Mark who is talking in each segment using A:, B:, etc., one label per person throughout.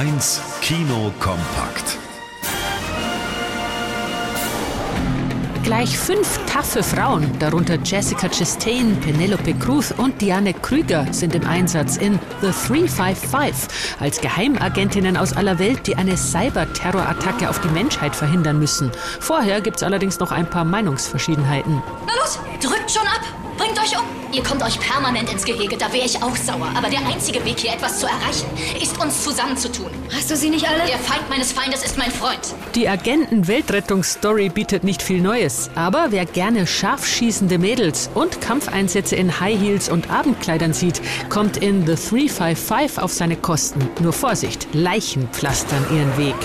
A: 1 Kino kompakt.
B: Gleich fünf taffe Frauen, darunter Jessica Chastain, Penelope Cruz und Diane Krüger, sind im Einsatz in The 355 als Geheimagentinnen aus aller Welt, die eine Cyber-Terrorattacke auf die Menschheit verhindern müssen. Vorher gibt es allerdings noch ein paar Meinungsverschiedenheiten.
C: Los, drückt schon ab! Bringt euch um! Ihr kommt euch permanent ins Gehege, da wäre ich auch sauer. Aber der einzige Weg, hier etwas zu erreichen, ist uns zusammenzutun.
D: Hast du sie nicht alle?
C: Der Feind meines Feindes ist mein Freund.
B: Die Agenten-Weltrettungsstory bietet nicht viel Neues. Aber wer gerne scharf schießende Mädels und Kampfeinsätze in High Heels und Abendkleidern sieht, kommt in The 355 auf seine Kosten. Nur Vorsicht, Leichen pflastern ihren Weg.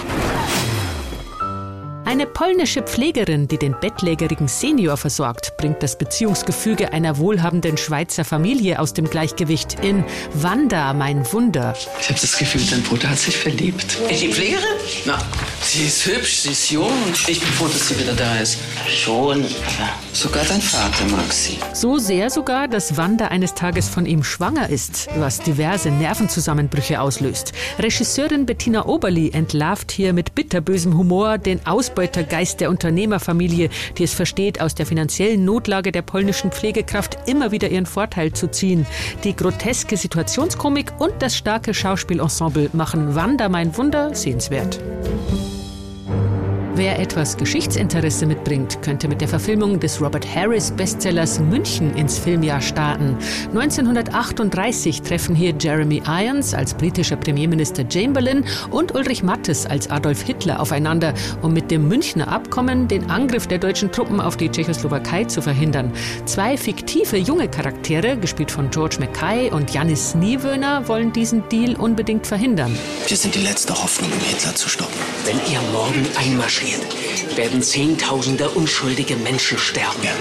B: Eine polnische Pflegerin, die den bettlägerigen Senior versorgt, bringt das Beziehungsgefüge einer wohlhabenden Schweizer Familie aus dem Gleichgewicht in Wanda, mein Wunder.
E: Ich habe das Gefühl, dein Bruder hat sich verliebt.
F: Ist die Pflegerin?
E: Na, sie ist hübsch, sie ist jung und ich bin froh, dass sie wieder da ist.
F: Schon, aber
E: Sogar dein Vater mag sie.
B: So sehr sogar, dass Wanda eines Tages von ihm schwanger ist, was diverse Nervenzusammenbrüche auslöst. Regisseurin Bettina Oberli entlarvt hier mit bitterbösem Humor den Ausbeutergeist der Unternehmerfamilie, die es versteht, aus der finanziellen Notlage der polnischen Pflegekraft immer wieder ihren Vorteil zu ziehen. Die groteske Situationskomik und das starke Schauspielensemble machen Wanda mein Wunder sehenswert. Wer etwas Geschichtsinteresse mitbringt, könnte mit der Verfilmung des Robert Harris Bestsellers München ins Filmjahr starten. 1938 treffen hier Jeremy Irons als britischer Premierminister Chamberlain und Ulrich Mattes als Adolf Hitler aufeinander, um mit dem Münchner Abkommen den Angriff der deutschen Truppen auf die Tschechoslowakei zu verhindern. Zwei fiktive junge Charaktere, gespielt von George Mackay und Janis Niewöhner, wollen diesen Deal unbedingt verhindern.
G: Wir sind die letzte Hoffnung, um Hitler zu stoppen.
F: wenn ihr morgen einmarschiert, period. Werden Zehntausende unschuldige Menschen sterben.
G: Ja,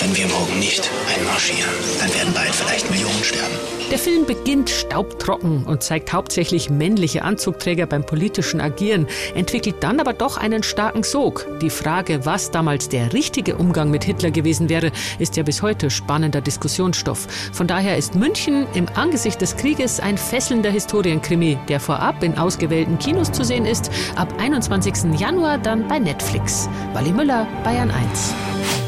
G: wenn wir morgen nicht einmarschieren, dann werden bald vielleicht Millionen sterben.
B: Der Film beginnt staubtrocken und zeigt hauptsächlich männliche Anzugträger beim politischen Agieren, entwickelt dann aber doch einen starken Sog. Die Frage, was damals der richtige Umgang mit Hitler gewesen wäre, ist ja bis heute spannender Diskussionsstoff. Von daher ist München im Angesicht des Krieges ein fesselnder Historienkrimi, der vorab in ausgewählten Kinos zu sehen ist, ab 21. Januar dann bei Netflix. Wally Müller, Bayern 1.